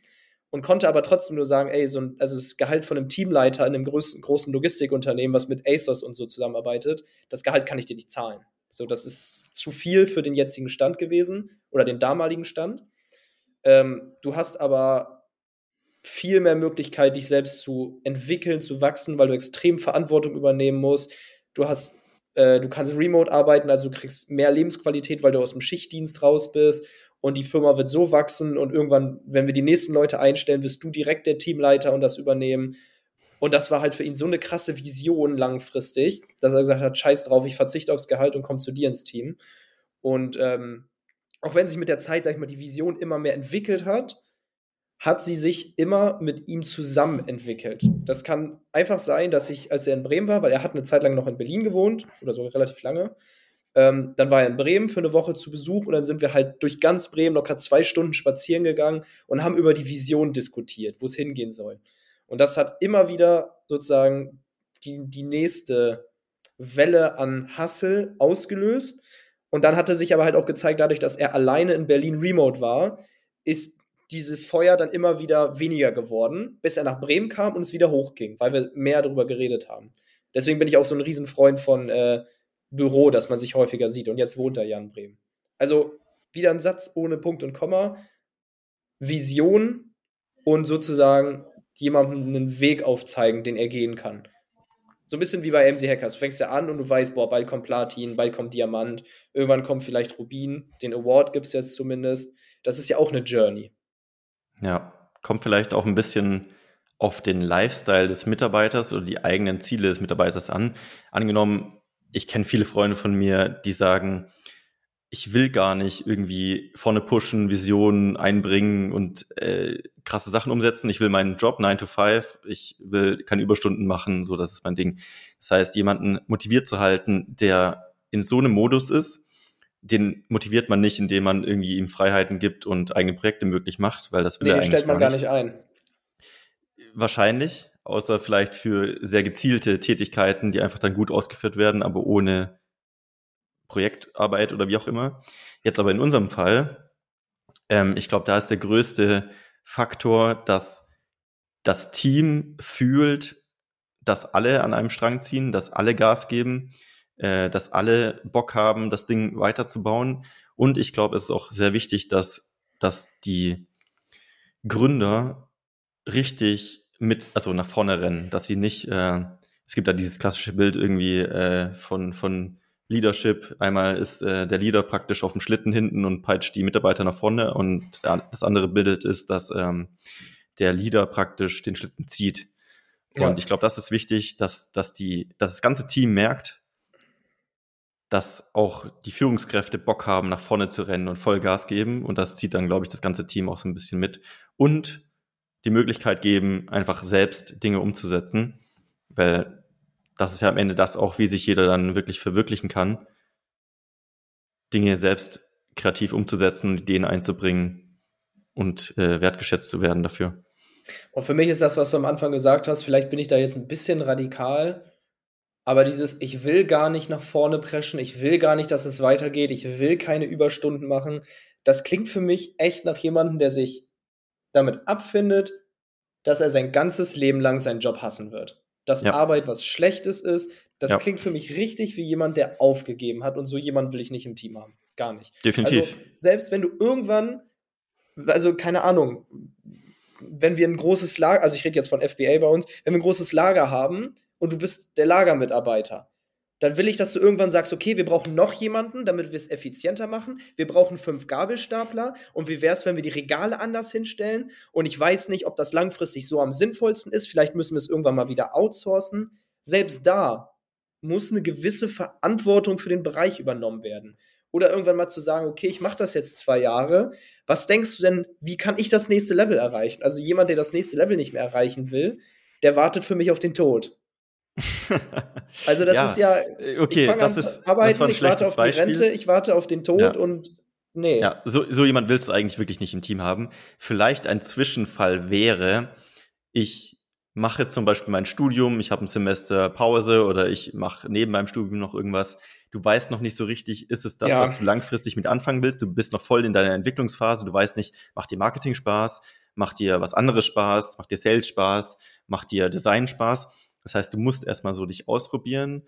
Und konnte aber trotzdem nur sagen, ey, so ein, also das Gehalt von einem Teamleiter in einem großen, großen Logistikunternehmen, was mit ASOS und so zusammenarbeitet, das Gehalt kann ich dir nicht zahlen. So, das ist zu viel für den jetzigen Stand gewesen oder den damaligen Stand. Ähm, du hast aber viel mehr Möglichkeit, dich selbst zu entwickeln, zu wachsen, weil du extrem Verantwortung übernehmen musst. Du hast äh, du kannst remote arbeiten, also du kriegst mehr Lebensqualität, weil du aus dem Schichtdienst raus bist und die Firma wird so wachsen und irgendwann, wenn wir die nächsten Leute einstellen, wirst du direkt der Teamleiter und das übernehmen. Und das war halt für ihn so eine krasse Vision langfristig, dass er gesagt hat, scheiß drauf, ich verzichte aufs Gehalt und komme zu dir ins Team. Und ähm, auch wenn sich mit der Zeit, sag ich mal, die Vision immer mehr entwickelt hat, hat sie sich immer mit ihm zusammen entwickelt. Das kann einfach sein, dass ich, als er in Bremen war, weil er hat eine Zeit lang noch in Berlin gewohnt, oder sogar relativ lange, ähm, dann war er in Bremen für eine Woche zu Besuch und dann sind wir halt durch ganz Bremen locker zwei Stunden spazieren gegangen und haben über die Vision diskutiert, wo es hingehen soll. Und das hat immer wieder sozusagen die, die nächste Welle an Hustle ausgelöst. Und dann hat er sich aber halt auch gezeigt, dadurch, dass er alleine in Berlin remote war, ist dieses Feuer dann immer wieder weniger geworden, bis er nach Bremen kam und es wieder hochging, weil wir mehr darüber geredet haben. Deswegen bin ich auch so ein Riesenfreund von äh, Büro, dass man sich häufiger sieht. Und jetzt wohnt er ja in Bremen. Also wieder ein Satz ohne Punkt und Komma. Vision und sozusagen jemandem einen Weg aufzeigen, den er gehen kann. So ein bisschen wie bei MC Hackers. Du fängst ja an und du weißt, boah, bald kommt Platin, bald kommt Diamant, irgendwann kommt vielleicht Rubin. Den Award gibt es jetzt zumindest. Das ist ja auch eine Journey. Ja, kommt vielleicht auch ein bisschen auf den Lifestyle des Mitarbeiters oder die eigenen Ziele des Mitarbeiters an. Angenommen, ich kenne viele Freunde von mir, die sagen, ich will gar nicht irgendwie vorne pushen, Visionen einbringen und äh, krasse Sachen umsetzen. Ich will meinen Job 9 to 5, ich will keine Überstunden machen, so das ist mein Ding. Das heißt, jemanden motiviert zu halten, der in so einem Modus ist, den motiviert man nicht, indem man irgendwie ihm Freiheiten gibt und eigene Projekte möglich macht, weil das will nee, er eigentlich stellt man gar nicht ein. Wahrscheinlich, außer vielleicht für sehr gezielte Tätigkeiten, die einfach dann gut ausgeführt werden, aber ohne Projektarbeit oder wie auch immer. Jetzt aber in unserem Fall, ähm, ich glaube, da ist der größte Faktor, dass das Team fühlt, dass alle an einem Strang ziehen, dass alle Gas geben, äh, dass alle Bock haben, das Ding weiterzubauen. Und ich glaube, es ist auch sehr wichtig, dass, dass die Gründer richtig mit, also nach vorne rennen, dass sie nicht, äh, es gibt da dieses klassische Bild irgendwie äh, von, von Leadership. Einmal ist äh, der Leader praktisch auf dem Schlitten hinten und peitscht die Mitarbeiter nach vorne und das andere Bild ist, dass ähm, der Leader praktisch den Schlitten zieht. Ja. Und ich glaube, das ist wichtig, dass, dass, die, dass das ganze Team merkt, dass auch die Führungskräfte Bock haben, nach vorne zu rennen und Vollgas geben. Und das zieht dann, glaube ich, das ganze Team auch so ein bisschen mit. Und die Möglichkeit geben, einfach selbst Dinge umzusetzen. Weil das ist ja am Ende das auch, wie sich jeder dann wirklich verwirklichen kann, Dinge selbst kreativ umzusetzen und Ideen einzubringen und äh, wertgeschätzt zu werden dafür. Und für mich ist das, was du am Anfang gesagt hast, vielleicht bin ich da jetzt ein bisschen radikal, aber dieses, ich will gar nicht nach vorne preschen, ich will gar nicht, dass es weitergeht, ich will keine Überstunden machen, das klingt für mich echt nach jemandem, der sich damit abfindet, dass er sein ganzes Leben lang seinen Job hassen wird dass ja. Arbeit was Schlechtes ist. Das ja. klingt für mich richtig wie jemand, der aufgegeben hat und so jemand will ich nicht im Team haben. Gar nicht. Definitiv. Also, selbst wenn du irgendwann, also keine Ahnung, wenn wir ein großes Lager, also ich rede jetzt von FBA bei uns, wenn wir ein großes Lager haben und du bist der Lagermitarbeiter, dann will ich, dass du irgendwann sagst, okay, wir brauchen noch jemanden, damit wir es effizienter machen. Wir brauchen fünf Gabelstapler. Und wie wäre es, wenn wir die Regale anders hinstellen? Und ich weiß nicht, ob das langfristig so am sinnvollsten ist. Vielleicht müssen wir es irgendwann mal wieder outsourcen. Selbst da muss eine gewisse Verantwortung für den Bereich übernommen werden. Oder irgendwann mal zu sagen, okay, ich mache das jetzt zwei Jahre. Was denkst du denn, wie kann ich das nächste Level erreichen? Also jemand, der das nächste Level nicht mehr erreichen will, der wartet für mich auf den Tod. also das ja, ist ja, okay, ich an zu arbeiten, ich warte auf die Beispiel. Rente, ich warte auf den Tod ja. und nee. Ja, so, so jemand willst du eigentlich wirklich nicht im Team haben. Vielleicht ein Zwischenfall wäre, ich mache zum Beispiel mein Studium, ich habe ein Semester Pause oder ich mache neben meinem Studium noch irgendwas. Du weißt noch nicht so richtig, ist es das, ja. was du langfristig mit anfangen willst? Du bist noch voll in deiner Entwicklungsphase, du weißt nicht, macht dir Marketing Spaß, macht dir was anderes Spaß, macht dir Sales Spaß, macht dir Design Spaß das heißt, du musst erstmal so dich ausprobieren,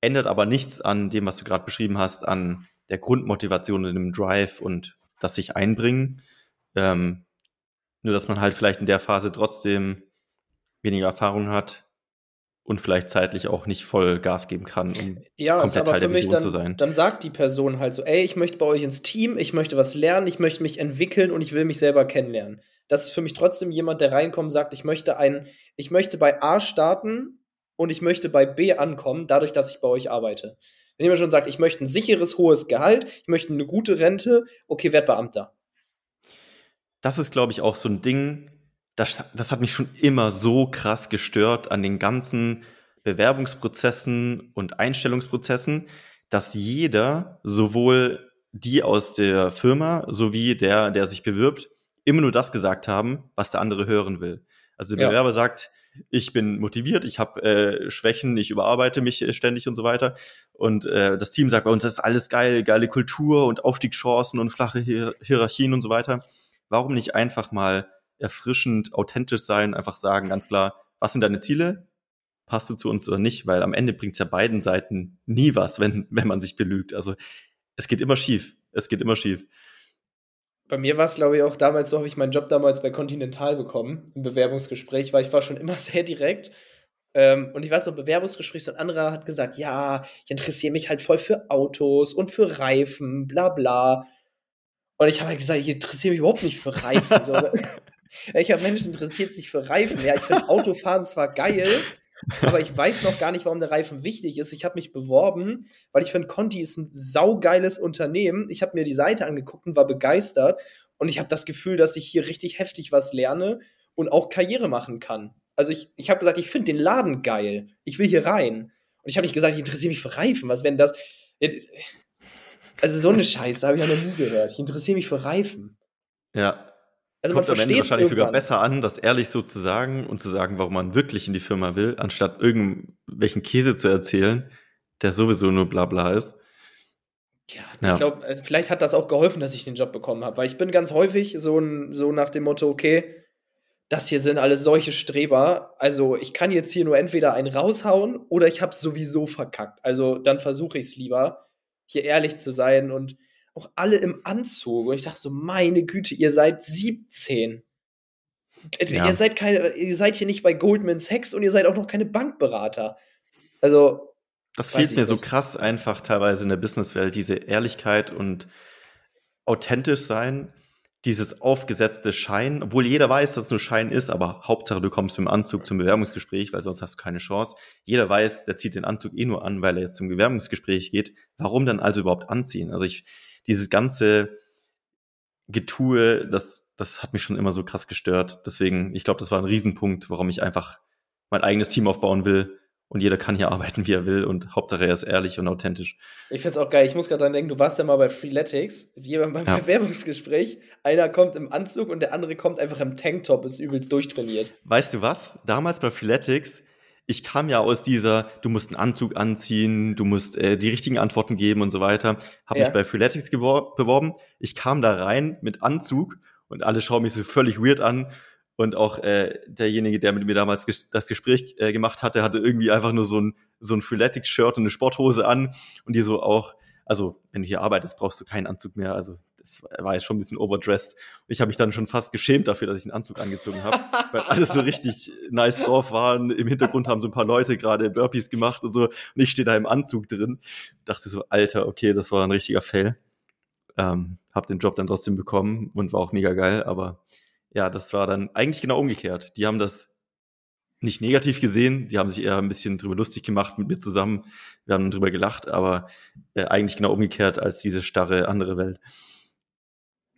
ändert aber nichts an dem, was du gerade beschrieben hast, an der Grundmotivation und dem Drive und das sich einbringen. Ähm, nur, dass man halt vielleicht in der Phase trotzdem weniger Erfahrung hat und vielleicht zeitlich auch nicht voll Gas geben kann, um ja, komplett Teil der Vision dann, zu sein. Dann sagt die Person halt so, ey, ich möchte bei euch ins Team, ich möchte was lernen, ich möchte mich entwickeln und ich will mich selber kennenlernen das ist für mich trotzdem jemand, der reinkommt sagt, ich möchte ein, ich möchte bei A starten und ich möchte bei B ankommen, dadurch, dass ich bei euch arbeite. Wenn jemand schon sagt, ich möchte ein sicheres, hohes Gehalt, ich möchte eine gute Rente, okay, werd Beamter. Das ist, glaube ich, auch so ein Ding, das, das hat mich schon immer so krass gestört an den ganzen Bewerbungsprozessen und Einstellungsprozessen, dass jeder, sowohl die aus der Firma sowie der, der sich bewirbt, immer nur das gesagt haben, was der andere hören will. Also der Bewerber ja. sagt, ich bin motiviert, ich habe äh, Schwächen, ich überarbeite mich äh, ständig und so weiter. Und äh, das Team sagt bei uns, das ist alles geil, geile Kultur und Aufstiegschancen und flache Hier Hierarchien und so weiter. Warum nicht einfach mal erfrischend, authentisch sein, einfach sagen, ganz klar, was sind deine Ziele? Passt du zu uns oder nicht? Weil am Ende bringt es ja beiden Seiten nie was, wenn, wenn man sich belügt. Also es geht immer schief. Es geht immer schief bei mir war es, glaube ich, auch damals so, habe ich meinen Job damals bei Continental bekommen, im Bewerbungsgespräch, weil ich war schon immer sehr direkt. Ähm, und ich weiß noch, Bewerbungsgespräch, so ein anderer hat gesagt, ja, ich interessiere mich halt voll für Autos und für Reifen, bla bla. Und ich habe halt gesagt, ich interessiere mich überhaupt nicht für Reifen. so. ich habe Menschen interessiert sich für Reifen. Ja, ich finde Autofahren zwar geil, aber ich weiß noch gar nicht, warum der Reifen wichtig ist. Ich habe mich beworben, weil ich finde, Conti ist ein saugeiles Unternehmen. Ich habe mir die Seite angeguckt und war begeistert. Und ich habe das Gefühl, dass ich hier richtig heftig was lerne und auch Karriere machen kann. Also ich, ich habe gesagt, ich finde den Laden geil. Ich will hier rein. Und ich habe nicht gesagt, ich interessiere mich für Reifen. Was wäre denn das? Also so eine Scheiße habe ich ja noch nie gehört. Ich interessiere mich für Reifen. Ja, also Kommt man am Ende wahrscheinlich sogar besser an, das ehrlich so zu sagen und zu sagen, warum man wirklich in die Firma will, anstatt irgendwelchen Käse zu erzählen, der sowieso nur Blabla ist. Ja, ja. ich glaube, äh, vielleicht hat das auch geholfen, dass ich den Job bekommen habe, weil ich bin ganz häufig so, so nach dem Motto, okay, das hier sind alle solche Streber, also ich kann jetzt hier nur entweder einen raushauen oder ich habe sowieso verkackt. Also dann versuche ich es lieber, hier ehrlich zu sein und auch alle im Anzug. Und ich dachte so, meine Güte, ihr seid 17. Ja. Ihr seid keine, ihr seid hier nicht bei Goldman Sachs und ihr seid auch noch keine Bankberater. Also. Das fehlt mir nicht. so krass einfach teilweise in der Businesswelt, diese Ehrlichkeit und authentisch sein, dieses aufgesetzte Schein, obwohl jeder weiß, dass es nur Schein ist, aber Hauptsache du kommst im Anzug zum Bewerbungsgespräch, weil sonst hast du keine Chance. Jeder weiß, der zieht den Anzug eh nur an, weil er jetzt zum Bewerbungsgespräch geht. Warum dann also überhaupt anziehen? Also ich, dieses ganze Getue, das, das hat mich schon immer so krass gestört. Deswegen, ich glaube, das war ein Riesenpunkt, warum ich einfach mein eigenes Team aufbauen will. Und jeder kann hier arbeiten, wie er will. Und Hauptsache, er ist ehrlich und authentisch. Ich finde es auch geil. Ich muss gerade dran denken, du warst ja mal bei Freeletics, beim ja. Bewerbungsgespräch. Einer kommt im Anzug und der andere kommt einfach im Tanktop, ist übelst durchtrainiert. Weißt du was? Damals bei Freeletics, ich kam ja aus dieser, du musst einen Anzug anziehen, du musst äh, die richtigen Antworten geben und so weiter. Habe ja. mich bei Freeletics beworben. Ich kam da rein mit Anzug und alle schauen mich so völlig weird an. Und auch äh, derjenige, der mit mir damals ges das Gespräch äh, gemacht hatte, hatte irgendwie einfach nur so ein, so ein Freeletics-Shirt und eine Sporthose an. Und die so auch, also wenn du hier arbeitest, brauchst du keinen Anzug mehr. Also das war ja schon ein bisschen overdressed. Ich habe mich dann schon fast geschämt dafür, dass ich einen Anzug angezogen habe, weil alles so richtig nice drauf waren. Im Hintergrund haben so ein paar Leute gerade Burpees gemacht und so. Und ich stehe da im Anzug drin. Dachte so, Alter, okay, das war ein richtiger Fail. Ähm, hab den Job dann trotzdem bekommen und war auch mega geil. Aber ja, das war dann eigentlich genau umgekehrt. Die haben das nicht negativ gesehen, die haben sich eher ein bisschen drüber lustig gemacht mit mir zusammen. Wir haben drüber gelacht, aber äh, eigentlich genau umgekehrt als diese starre andere Welt.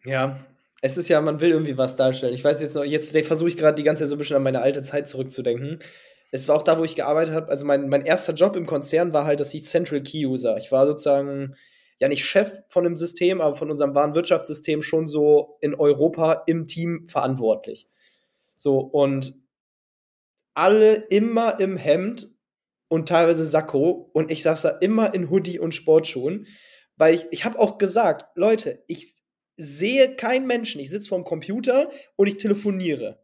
Ja, es ist ja, man will irgendwie was darstellen. Ich weiß jetzt noch, jetzt versuche ich gerade die ganze Zeit so ein bisschen an meine alte Zeit zurückzudenken. Es war auch da, wo ich gearbeitet habe. Also mein, mein erster Job im Konzern war halt, dass ich Central Key User. Ich war sozusagen ja nicht Chef von einem System, aber von unserem Warenwirtschaftssystem schon so in Europa im Team verantwortlich. So, und alle immer im Hemd und teilweise Sakko und ich saß da immer in Hoodie und Sportschuhen, weil ich, ich habe auch gesagt, Leute, ich sehe keinen Menschen. Ich sitze vorm Computer und ich telefoniere.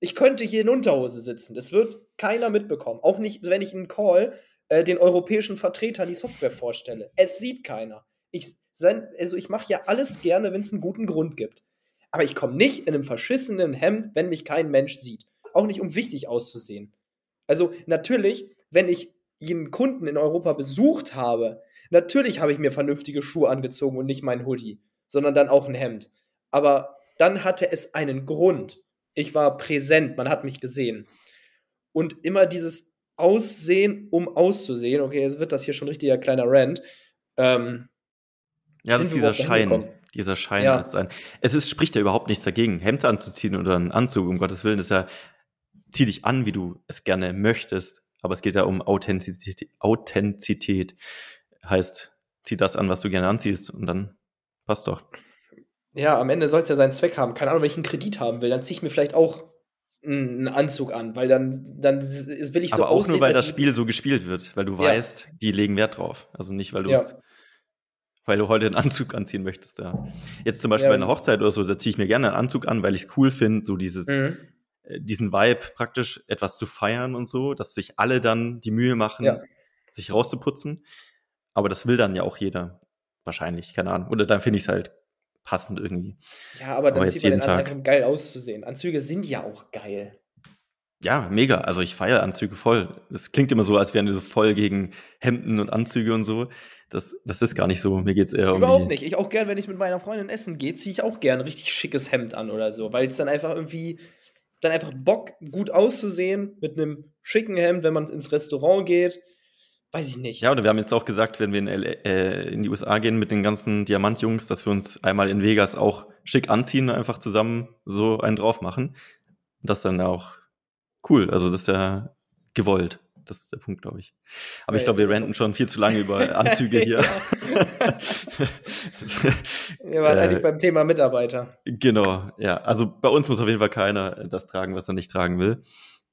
Ich könnte hier in Unterhose sitzen. Das wird keiner mitbekommen. Auch nicht, wenn ich einen Call äh, den europäischen Vertretern die Software vorstelle. Es sieht keiner. Ich, also ich mache ja alles gerne, wenn es einen guten Grund gibt. Aber ich komme nicht in einem verschissenen Hemd, wenn mich kein Mensch sieht. Auch nicht, um wichtig auszusehen. Also natürlich, wenn ich einen Kunden in Europa besucht habe, natürlich habe ich mir vernünftige Schuhe angezogen und nicht mein Hoodie sondern dann auch ein Hemd. Aber dann hatte es einen Grund. Ich war präsent, man hat mich gesehen. Und immer dieses Aussehen, um auszusehen, okay, jetzt wird das hier schon richtiger kleiner Rant. Ähm, ja, das ist dieser Schein. Dieser Schein ja. ist ein. Es ist, spricht ja überhaupt nichts dagegen, Hemd anzuziehen oder einen Anzug, um Gottes Willen. Ist ja, zieh dich an, wie du es gerne möchtest. Aber es geht ja um Authentizität. Authentizität. Heißt, zieh das an, was du gerne anziehst und dann Passt doch. Ja, am Ende soll es ja seinen Zweck haben. Keine Ahnung, wenn ich einen Kredit haben will, dann ziehe ich mir vielleicht auch einen Anzug an, weil dann, dann will ich so Aber auch aussehen, nur, weil das Spiel so gespielt wird, weil du ja. weißt, die legen Wert drauf. Also nicht, weil du ja. weil du heute einen Anzug anziehen möchtest. Ja. Jetzt zum Beispiel ja. bei einer Hochzeit oder so, da ziehe ich mir gerne einen Anzug an, weil ich es cool finde, so dieses, mhm. äh, diesen Vibe praktisch etwas zu feiern und so, dass sich alle dann die Mühe machen, sich rauszuputzen. Aber das will dann ja auch jeder. Wahrscheinlich, keine Ahnung. Oder dann finde ich es halt passend irgendwie. Ja, aber dann aber zieht man den Tag. an, geil auszusehen. Anzüge sind ja auch geil. Ja, mega. Also ich feiere Anzüge voll. Das klingt immer so, als wären wir so voll gegen Hemden und Anzüge und so. Das, das ist gar nicht so. Mir geht es eher um. Überhaupt nicht. Ich auch gern, wenn ich mit meiner Freundin essen gehe, ziehe ich auch gern ein richtig schickes Hemd an oder so, weil es dann einfach irgendwie dann einfach Bock gut auszusehen mit einem schicken Hemd, wenn man ins Restaurant geht weiß ich nicht. Ja, und wir haben jetzt auch gesagt, wenn wir in, äh, in die USA gehen mit den ganzen Diamantjungs, dass wir uns einmal in Vegas auch schick anziehen, einfach zusammen so einen drauf machen. Und das ist dann auch cool. Also das ist ja gewollt. Das ist der Punkt, glaube ich. Aber ja, ich glaube, wir renten schon viel zu lange über Anzüge hier. wir waren äh, eigentlich beim Thema Mitarbeiter. Genau, ja. Also bei uns muss auf jeden Fall keiner das tragen, was er nicht tragen will.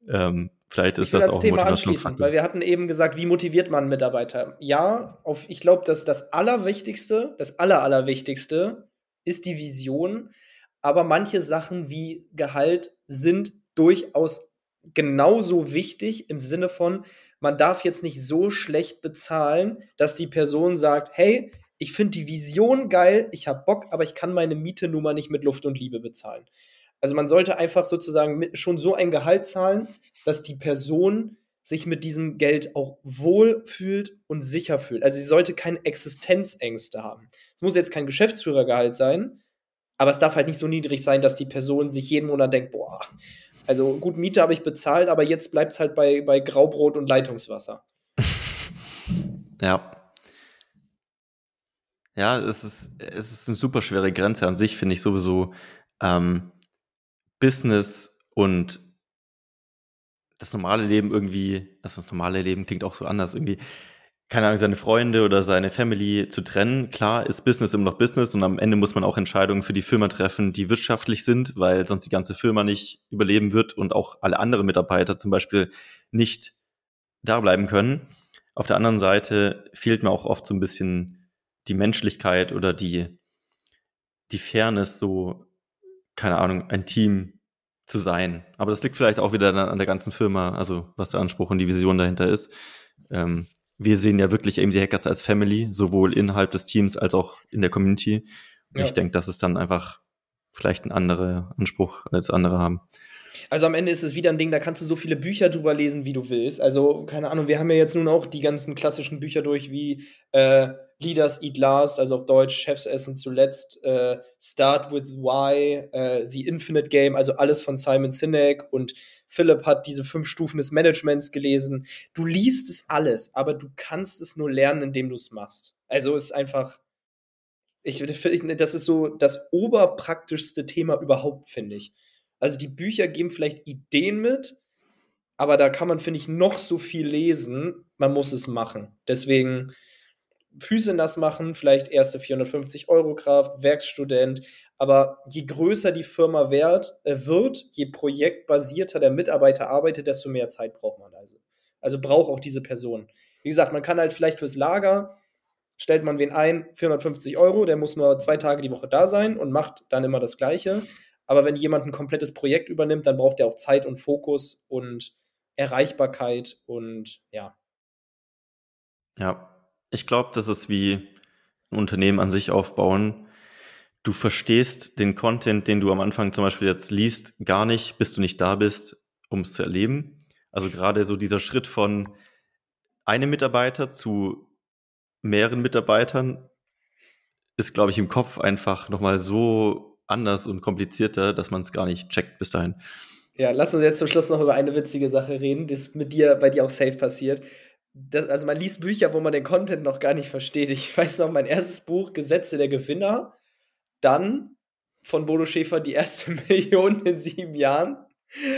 Ähm, vielleicht ist das auch Thema Motivationsfaktor. Weil wir hatten eben gesagt, wie motiviert man Mitarbeiter? Ja, auf, ich glaube, dass das Allerwichtigste, das Aller, Allerwichtigste ist die Vision. Aber manche Sachen wie Gehalt sind durchaus genauso wichtig im Sinne von, man darf jetzt nicht so schlecht bezahlen, dass die Person sagt, hey, ich finde die Vision geil, ich habe Bock, aber ich kann meine Miete nun mal nicht mit Luft und Liebe bezahlen. Also man sollte einfach sozusagen schon so ein Gehalt zahlen, dass die Person sich mit diesem Geld auch wohl fühlt und sicher fühlt. Also sie sollte keine Existenzängste haben. Es muss jetzt kein Geschäftsführergehalt sein, aber es darf halt nicht so niedrig sein, dass die Person sich jeden Monat denkt, boah, also gut, Miete habe ich bezahlt, aber jetzt bleibt es halt bei, bei Graubrot und Leitungswasser. ja. Ja, es ist, es ist eine super schwere Grenze an sich, finde ich sowieso. Ähm, Business und das normale Leben irgendwie, also das normale Leben klingt auch so anders irgendwie, keine Ahnung, seine Freunde oder seine Family zu trennen. Klar ist Business immer noch Business und am Ende muss man auch Entscheidungen für die Firma treffen, die wirtschaftlich sind, weil sonst die ganze Firma nicht überleben wird und auch alle anderen Mitarbeiter zum Beispiel nicht da bleiben können. Auf der anderen Seite fehlt mir auch oft so ein bisschen die Menschlichkeit oder die, die Fairness, so keine Ahnung, ein Team zu sein. Aber das liegt vielleicht auch wieder an der ganzen Firma, also was der Anspruch und die Vision dahinter ist. Ähm, wir sehen ja wirklich AMC Hackers als Family, sowohl innerhalb des Teams als auch in der Community. Und ja. ich denke, das ist dann einfach vielleicht ein anderer Anspruch als andere haben. Also am Ende ist es wieder ein Ding, da kannst du so viele Bücher drüber lesen, wie du willst. Also, keine Ahnung, wir haben ja jetzt nun auch die ganzen klassischen Bücher durch, wie äh, Leaders Eat Last, also auf Deutsch Chefs essen zuletzt, äh, Start with Why, äh, The Infinite Game, also alles von Simon Sinek und Philipp hat diese fünf Stufen des Managements gelesen. Du liest es alles, aber du kannst es nur lernen, indem du es machst. Also ist einfach, ich, das ist so das oberpraktischste Thema überhaupt, finde ich. Also die Bücher geben vielleicht Ideen mit, aber da kann man, finde ich, noch so viel lesen. Man muss es machen. Deswegen Füße nass machen, vielleicht erste 450 Euro Kraft, Werkstudent. Aber je größer die Firma wert, äh, wird, je projektbasierter der Mitarbeiter arbeitet, desto mehr Zeit braucht man also. Also braucht auch diese Person. Wie gesagt, man kann halt vielleicht fürs Lager, stellt man wen ein, 450 Euro, der muss nur zwei Tage die Woche da sein und macht dann immer das Gleiche. Aber wenn jemand ein komplettes Projekt übernimmt, dann braucht er auch Zeit und Fokus und Erreichbarkeit und ja. Ja, ich glaube, das ist wie ein Unternehmen an sich aufbauen. Du verstehst den Content, den du am Anfang zum Beispiel jetzt liest, gar nicht, bis du nicht da bist, um es zu erleben. Also gerade so dieser Schritt von einem Mitarbeiter zu mehreren Mitarbeitern ist, glaube ich, im Kopf einfach nochmal so anders und komplizierter, dass man es gar nicht checkt bis dahin. Ja, lass uns jetzt zum Schluss noch über eine witzige Sache reden, die mit dir, bei dir auch safe passiert. Das, also man liest Bücher, wo man den Content noch gar nicht versteht. Ich weiß noch, mein erstes Buch, Gesetze der Gewinner, dann von Bodo Schäfer die erste Million in sieben Jahren.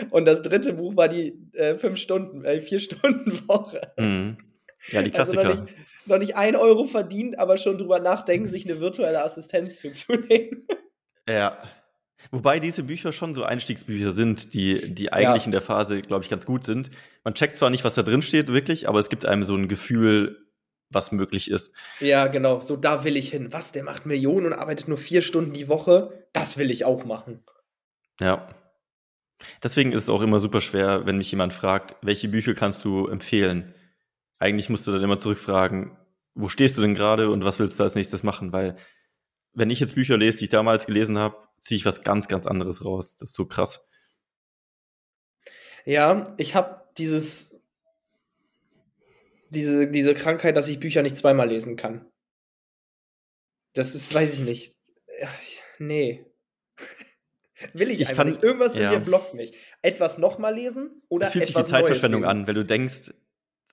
Und das dritte Buch war die äh, fünf Stunden, äh, vier Stunden Woche. Mhm. Ja, die Klassiker. Also noch, nicht, noch nicht ein Euro verdient, aber schon drüber nachdenken, sich eine virtuelle Assistenz zuzunehmen. Ja. Wobei diese Bücher schon so Einstiegsbücher sind, die, die eigentlich ja. in der Phase, glaube ich, ganz gut sind. Man checkt zwar nicht, was da drin steht, wirklich, aber es gibt einem so ein Gefühl, was möglich ist. Ja, genau. So, da will ich hin. Was, der macht Millionen und arbeitet nur vier Stunden die Woche? Das will ich auch machen. Ja. Deswegen ist es auch immer super schwer, wenn mich jemand fragt, welche Bücher kannst du empfehlen? Eigentlich musst du dann immer zurückfragen, wo stehst du denn gerade und was willst du als nächstes machen? Weil wenn ich jetzt Bücher lese, die ich damals gelesen habe, ziehe ich was ganz, ganz anderes raus. Das ist so krass. Ja, ich habe dieses, diese, diese Krankheit, dass ich Bücher nicht zweimal lesen kann. Das ist, weiß ich nicht. Nee. Will ich, ich einfach kann, nicht. Irgendwas ja. in mir blockt mich. Etwas nochmal lesen oder Es fühlt sich wie Zeitverschwendung an, wenn du denkst,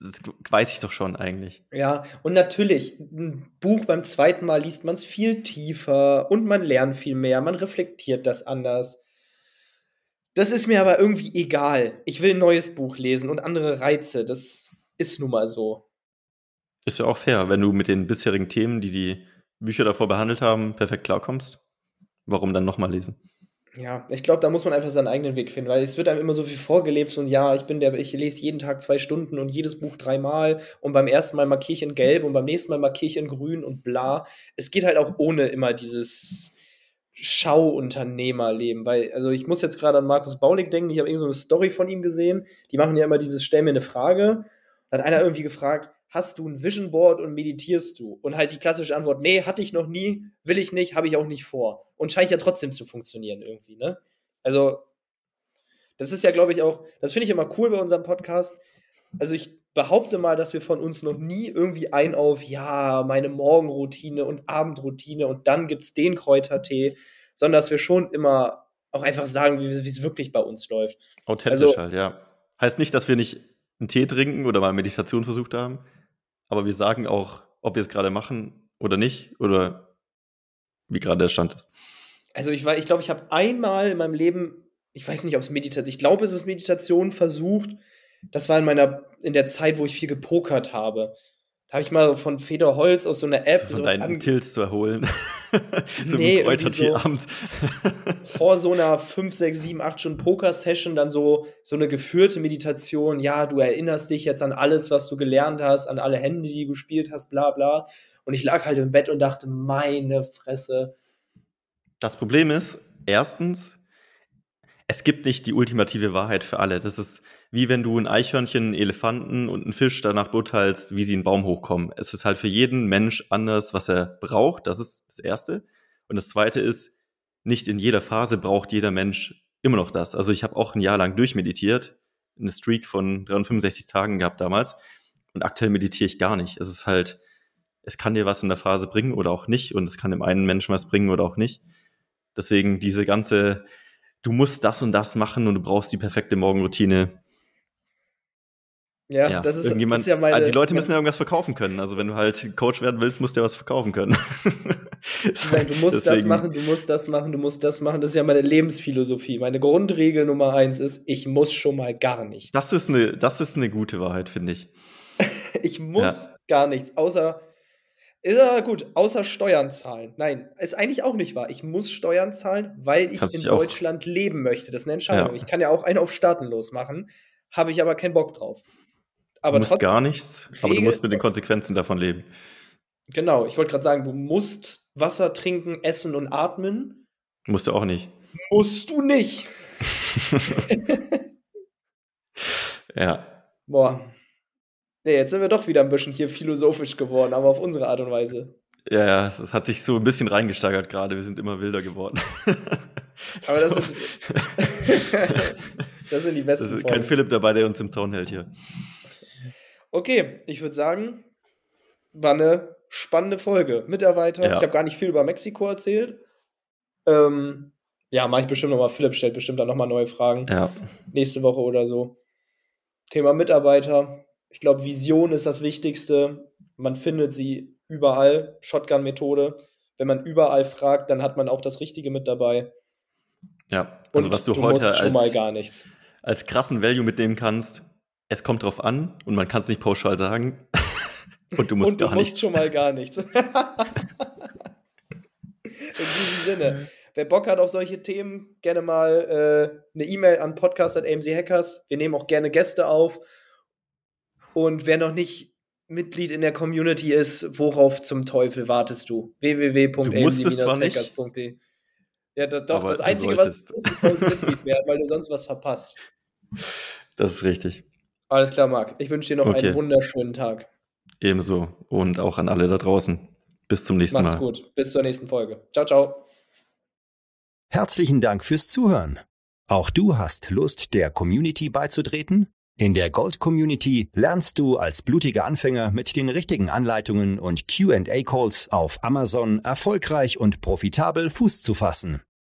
das weiß ich doch schon eigentlich. Ja, und natürlich, ein Buch beim zweiten Mal liest man es viel tiefer und man lernt viel mehr, man reflektiert das anders. Das ist mir aber irgendwie egal. Ich will ein neues Buch lesen und andere Reize. Das ist nun mal so. Ist ja auch fair, wenn du mit den bisherigen Themen, die die Bücher davor behandelt haben, perfekt klarkommst. Warum dann nochmal lesen? Ja, ich glaube, da muss man einfach seinen eigenen Weg finden, weil es wird einem immer so viel vorgelebt und ja, ich bin der, ich lese jeden Tag zwei Stunden und jedes Buch dreimal und beim ersten Mal markiere ich in gelb und beim nächsten Mal markiere ich in grün und bla. Es geht halt auch ohne immer dieses Schauunternehmerleben, weil, also ich muss jetzt gerade an Markus Baulig denken, ich habe irgend so eine Story von ihm gesehen, die machen ja immer dieses Stell mir eine Frage. Da hat einer irgendwie gefragt, hast du ein Vision Board und meditierst du? Und halt die klassische Antwort, nee, hatte ich noch nie, will ich nicht, habe ich auch nicht vor. Und scheint ja trotzdem zu funktionieren irgendwie, ne? Also, das ist ja, glaube ich, auch, das finde ich immer cool bei unserem Podcast. Also, ich behaupte mal, dass wir von uns noch nie irgendwie ein auf, ja, meine Morgenroutine und Abendroutine und dann gibt es den Kräutertee, sondern dass wir schon immer auch einfach sagen, wie es wirklich bei uns läuft. Authentisch also, halt, ja. Heißt nicht, dass wir nicht einen Tee trinken oder mal Meditation versucht haben, aber wir sagen auch, ob wir es gerade machen oder nicht oder wie gerade der Stand ist. Also ich war, ich glaube, ich habe einmal in meinem Leben, ich weiß nicht, ob es Meditation, ich glaube, es ist Meditation versucht. Das war in meiner, in der Zeit, wo ich viel gepokert habe. Da habe ich mal von Federholz aus so einer App. So von deinen Tills zu erholen. so nee, Kräutertee-Abend. So vor so einer 5, 6, 7, 8 Stunden Poker-Session dann so, so eine geführte Meditation. Ja, du erinnerst dich jetzt an alles, was du gelernt hast, an alle Hände, die du gespielt hast, bla bla. Und ich lag halt im Bett und dachte, meine Fresse. Das Problem ist, erstens, es gibt nicht die ultimative Wahrheit für alle. Das ist wie wenn du ein Eichhörnchen, einen Elefanten und einen Fisch danach beurteilst, wie sie einen Baum hochkommen. Es ist halt für jeden Mensch anders, was er braucht. Das ist das Erste. Und das Zweite ist, nicht in jeder Phase braucht jeder Mensch immer noch das. Also ich habe auch ein Jahr lang durchmeditiert, eine Streak von 365 Tagen gehabt damals. Und aktuell meditiere ich gar nicht. Es ist halt, es kann dir was in der Phase bringen oder auch nicht. Und es kann dem einen Menschen was bringen oder auch nicht. Deswegen diese ganze, du musst das und das machen und du brauchst die perfekte Morgenroutine, ja, ja, das ist, irgendjemand, ist ja meine, Die Leute müssen ja irgendwas verkaufen können. Also wenn du halt Coach werden willst, musst du ja was verkaufen können. Nein, du musst Deswegen. das machen, du musst das machen, du musst das machen. Das ist ja meine Lebensphilosophie. Meine Grundregel Nummer eins ist, ich muss schon mal gar nichts. Das ist eine, das ist eine gute Wahrheit, finde ich. ich muss ja. gar nichts, außer ist ja gut, außer Steuern zahlen. Nein, ist eigentlich auch nicht wahr. Ich muss Steuern zahlen, weil ich Kannst in Deutschland leben möchte. Das ist eine Entscheidung. Ja. Ich kann ja auch einen auf Staatenlos machen, habe ich aber keinen Bock drauf. Aber du musst gar nichts, aber du musst mit den Konsequenzen davon leben. Genau, ich wollte gerade sagen, du musst Wasser trinken, essen und atmen. Musst du auch nicht. Musst du nicht. ja. Boah. Nee, jetzt sind wir doch wieder ein bisschen hier philosophisch geworden, aber auf unsere Art und Weise. Ja, ja, es hat sich so ein bisschen reingesteigert gerade. Wir sind immer wilder geworden. aber das ist. das sind die besten. Das ist kein Philipp dabei, der uns im Zaun hält hier. Okay, ich würde sagen, war eine spannende Folge. Mitarbeiter, ja. ich habe gar nicht viel über Mexiko erzählt. Ähm, ja, mache ich bestimmt nochmal. Philipp stellt bestimmt dann nochmal neue Fragen. Ja. Nächste Woche oder so. Thema Mitarbeiter. Ich glaube, Vision ist das Wichtigste. Man findet sie überall. Shotgun-Methode. Wenn man überall fragt, dann hat man auch das Richtige mit dabei. Ja, also Und was du, du heute als, als krassen Value mitnehmen kannst, es kommt drauf an und man kann es nicht pauschal sagen. und du musst und du gar musst schon mal gar nichts. In diesem Sinne. wer Bock hat auf solche Themen, gerne mal äh, eine E-Mail an podcast.amchackers. Wir nehmen auch gerne Gäste auf. Und wer noch nicht Mitglied in der Community ist, worauf zum Teufel wartest du? www.amc-hackers.de Ja, das, doch, Aber das Einzige, was ist, ist bei uns Mitglied werden, weil du sonst was verpasst. Das ist richtig. Alles klar, Marc. Ich wünsche dir noch okay. einen wunderschönen Tag. Ebenso. Und auch an alle da draußen. Bis zum nächsten Macht's Mal. Macht's gut. Bis zur nächsten Folge. Ciao, ciao. Herzlichen Dank fürs Zuhören. Auch du hast Lust, der Community beizutreten? In der Gold Community lernst du als blutiger Anfänger mit den richtigen Anleitungen und QA-Calls auf Amazon erfolgreich und profitabel Fuß zu fassen.